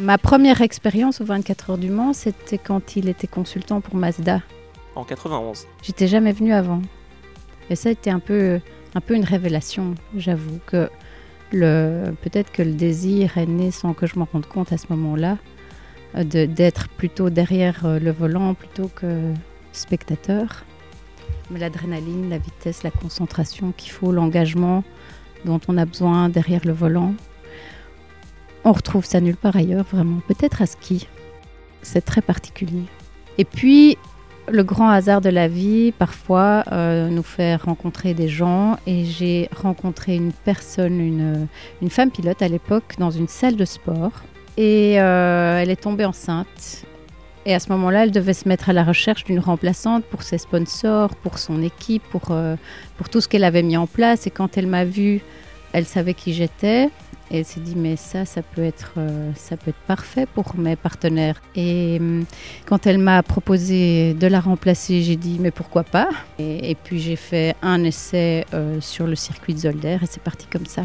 Ma première expérience au 24 heures du Mans, c'était quand il était consultant pour Mazda. En 91. J'étais jamais venue avant. Et ça a été un peu, un peu une révélation, j'avoue, que le, peut-être que le désir est né sans que je m'en rende compte à ce moment-là, euh, de- d'être plutôt derrière euh, le volant plutôt que spectateur. Mais l'adrénaline, la vitesse, la concentration qu'il faut, l'engagement dont on a besoin derrière le volant, on retrouve ça nulle part ailleurs, vraiment. Peut-être à ski. C'est très particulier. Et puis, le grand hasard de la vie, parfois, euh, nous fait rencontrer des gens. Et j'ai rencontré une personne, une, femme pilote à l'époque, dans une salle de sport. Et euh, elle est tombée enceinte. Et à ce moment-là, elle devait se mettre à la recherche d'une remplaçante pour ses sponsors, pour son équipe, pour, euh, pour tout ce qu'elle avait mis en place. Et quand elle m'a vue, elle savait qui j'étais. Elle s'est dit, mais ça, ça peut être, euh, ça peut être parfait pour mes partenaires. Et hum, quand elle m'a proposé de la remplacer, j'ai dit, mais pourquoi pas? Et, et puis j'ai fait un essai euh, sur le circuit de Zolder et c'est parti comme ça.